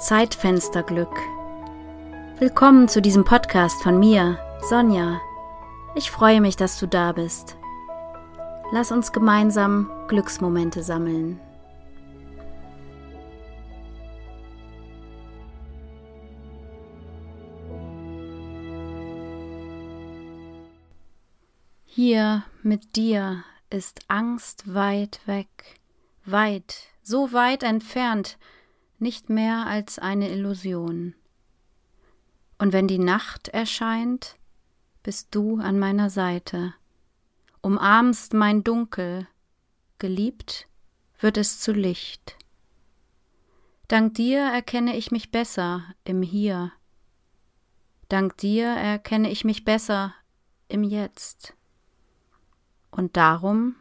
Zeitfensterglück. Willkommen zu diesem Podcast von mir, Sonja. Ich freue mich, dass du da bist. Lass uns gemeinsam Glücksmomente sammeln. Hier mit dir ist Angst weit weg, weit, so weit entfernt, nicht mehr als eine Illusion. Und wenn die Nacht erscheint, bist du an meiner Seite, umarmst mein Dunkel, geliebt wird es zu Licht. Dank dir erkenne ich mich besser im Hier. Dank dir erkenne ich mich besser im Jetzt. Und darum,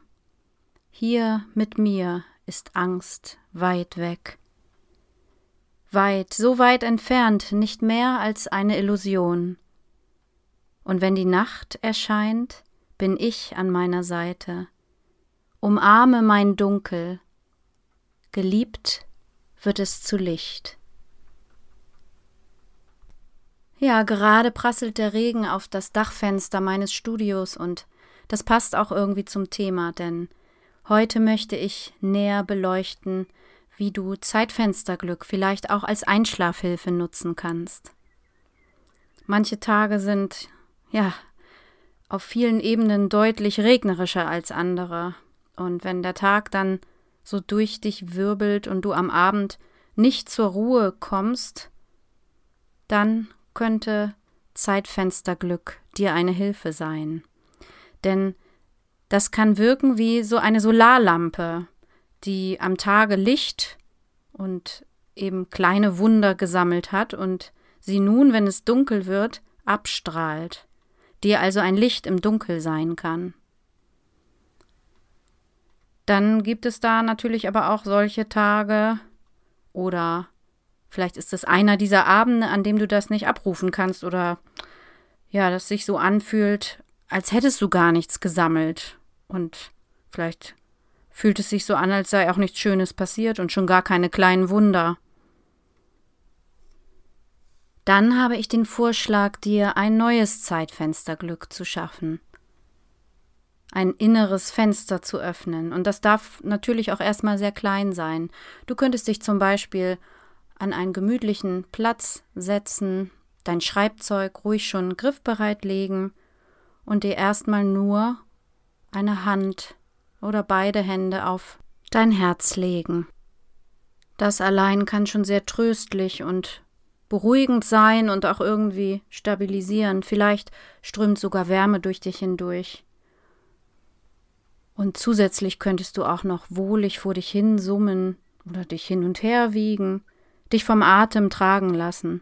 hier mit mir ist Angst weit weg weit, so weit entfernt, nicht mehr als eine Illusion. Und wenn die Nacht erscheint, bin ich an meiner Seite, umarme mein Dunkel, geliebt wird es zu Licht. Ja, gerade prasselt der Regen auf das Dachfenster meines Studios und das passt auch irgendwie zum Thema, denn heute möchte ich näher beleuchten, wie du Zeitfensterglück vielleicht auch als Einschlafhilfe nutzen kannst. Manche Tage sind, ja, auf vielen Ebenen deutlich regnerischer als andere. Und wenn der Tag dann so durch dich wirbelt und du am Abend nicht zur Ruhe kommst, dann könnte Zeitfensterglück dir eine Hilfe sein. Denn das kann wirken wie so eine Solarlampe, die am Tage Licht und eben kleine Wunder gesammelt hat und sie nun, wenn es dunkel wird, abstrahlt, dir also ein Licht im Dunkel sein kann. Dann gibt es da natürlich aber auch solche Tage oder vielleicht ist es einer dieser Abende, an dem du das nicht abrufen kannst oder ja, das sich so anfühlt, als hättest du gar nichts gesammelt und vielleicht fühlt es sich so an, als sei auch nichts Schönes passiert und schon gar keine kleinen Wunder. Dann habe ich den Vorschlag, dir ein neues Zeitfensterglück zu schaffen. Ein inneres Fenster zu öffnen. Und das darf natürlich auch erstmal sehr klein sein. Du könntest dich zum Beispiel an einen gemütlichen Platz setzen, dein Schreibzeug ruhig schon griffbereit legen und dir erstmal nur eine Hand oder beide Hände auf dein Herz legen. Das allein kann schon sehr tröstlich und beruhigend sein und auch irgendwie stabilisieren. Vielleicht strömt sogar Wärme durch dich hindurch. Und zusätzlich könntest du auch noch wohlig vor dich hin summen oder dich hin und her wiegen, dich vom Atem tragen lassen.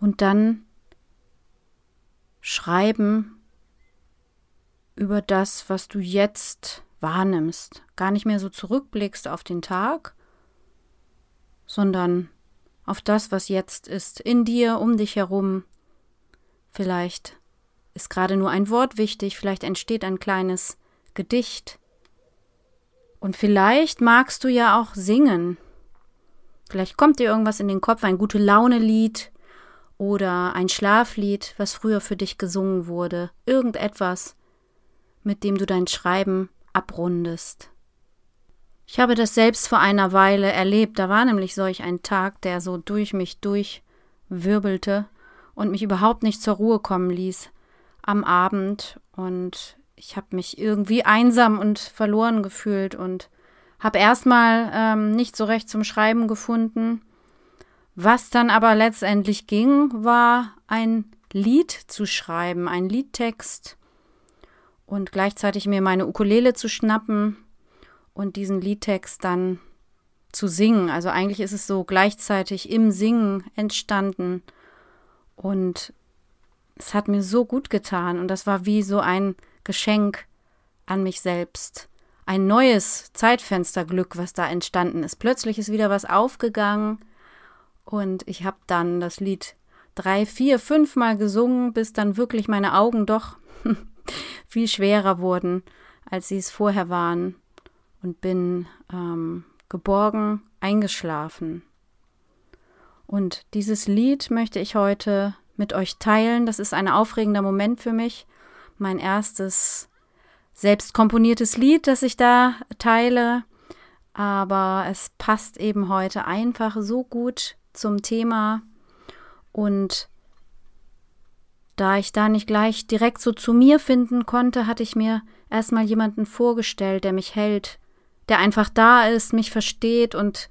Und dann schreiben über das, was du jetzt wahrnimmst. Gar nicht mehr so zurückblickst auf den Tag, sondern auf das, was jetzt ist, in dir, um dich herum. Vielleicht ist gerade nur ein Wort wichtig, vielleicht entsteht ein kleines Gedicht. Und vielleicht magst du ja auch singen. Vielleicht kommt dir irgendwas in den Kopf, ein gute Laune-Lied oder ein Schlaflied, was früher für dich gesungen wurde. Irgendetwas, mit dem du dein Schreiben abrundest. Ich habe das selbst vor einer Weile erlebt, da war nämlich solch ein Tag, der so durch mich durchwirbelte und mich überhaupt nicht zur Ruhe kommen ließ am Abend und ich habe mich irgendwie einsam und verloren gefühlt und habe erstmal ähm, nicht so recht zum Schreiben gefunden. Was dann aber letztendlich ging, war ein Lied zu schreiben, ein Liedtext, und gleichzeitig mir meine Ukulele zu schnappen und diesen Liedtext dann zu singen. Also eigentlich ist es so gleichzeitig im Singen entstanden und es hat mir so gut getan und das war wie so ein Geschenk an mich selbst. Ein neues Zeitfensterglück, was da entstanden ist. Plötzlich ist wieder was aufgegangen und ich habe dann das Lied drei, vier, fünf Mal gesungen, bis dann wirklich meine Augen doch viel schwerer wurden, als sie es vorher waren und bin ähm, geborgen eingeschlafen. Und dieses Lied möchte ich heute mit euch teilen. Das ist ein aufregender Moment für mich. Mein erstes selbst komponiertes Lied, das ich da teile. Aber es passt eben heute einfach so gut zum Thema. Und da ich da nicht gleich direkt so zu mir finden konnte, hatte ich mir erstmal jemanden vorgestellt, der mich hält, der einfach da ist, mich versteht und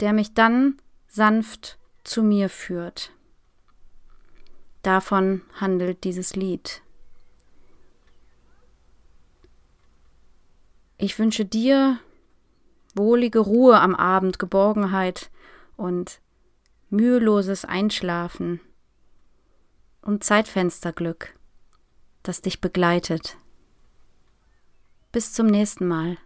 der mich dann sanft zu mir führt. Davon handelt dieses Lied. Ich wünsche dir wohlige Ruhe am Abend, Geborgenheit und müheloses Einschlafen und Zeitfensterglück, das dich begleitet. Bis zum nächsten Mal.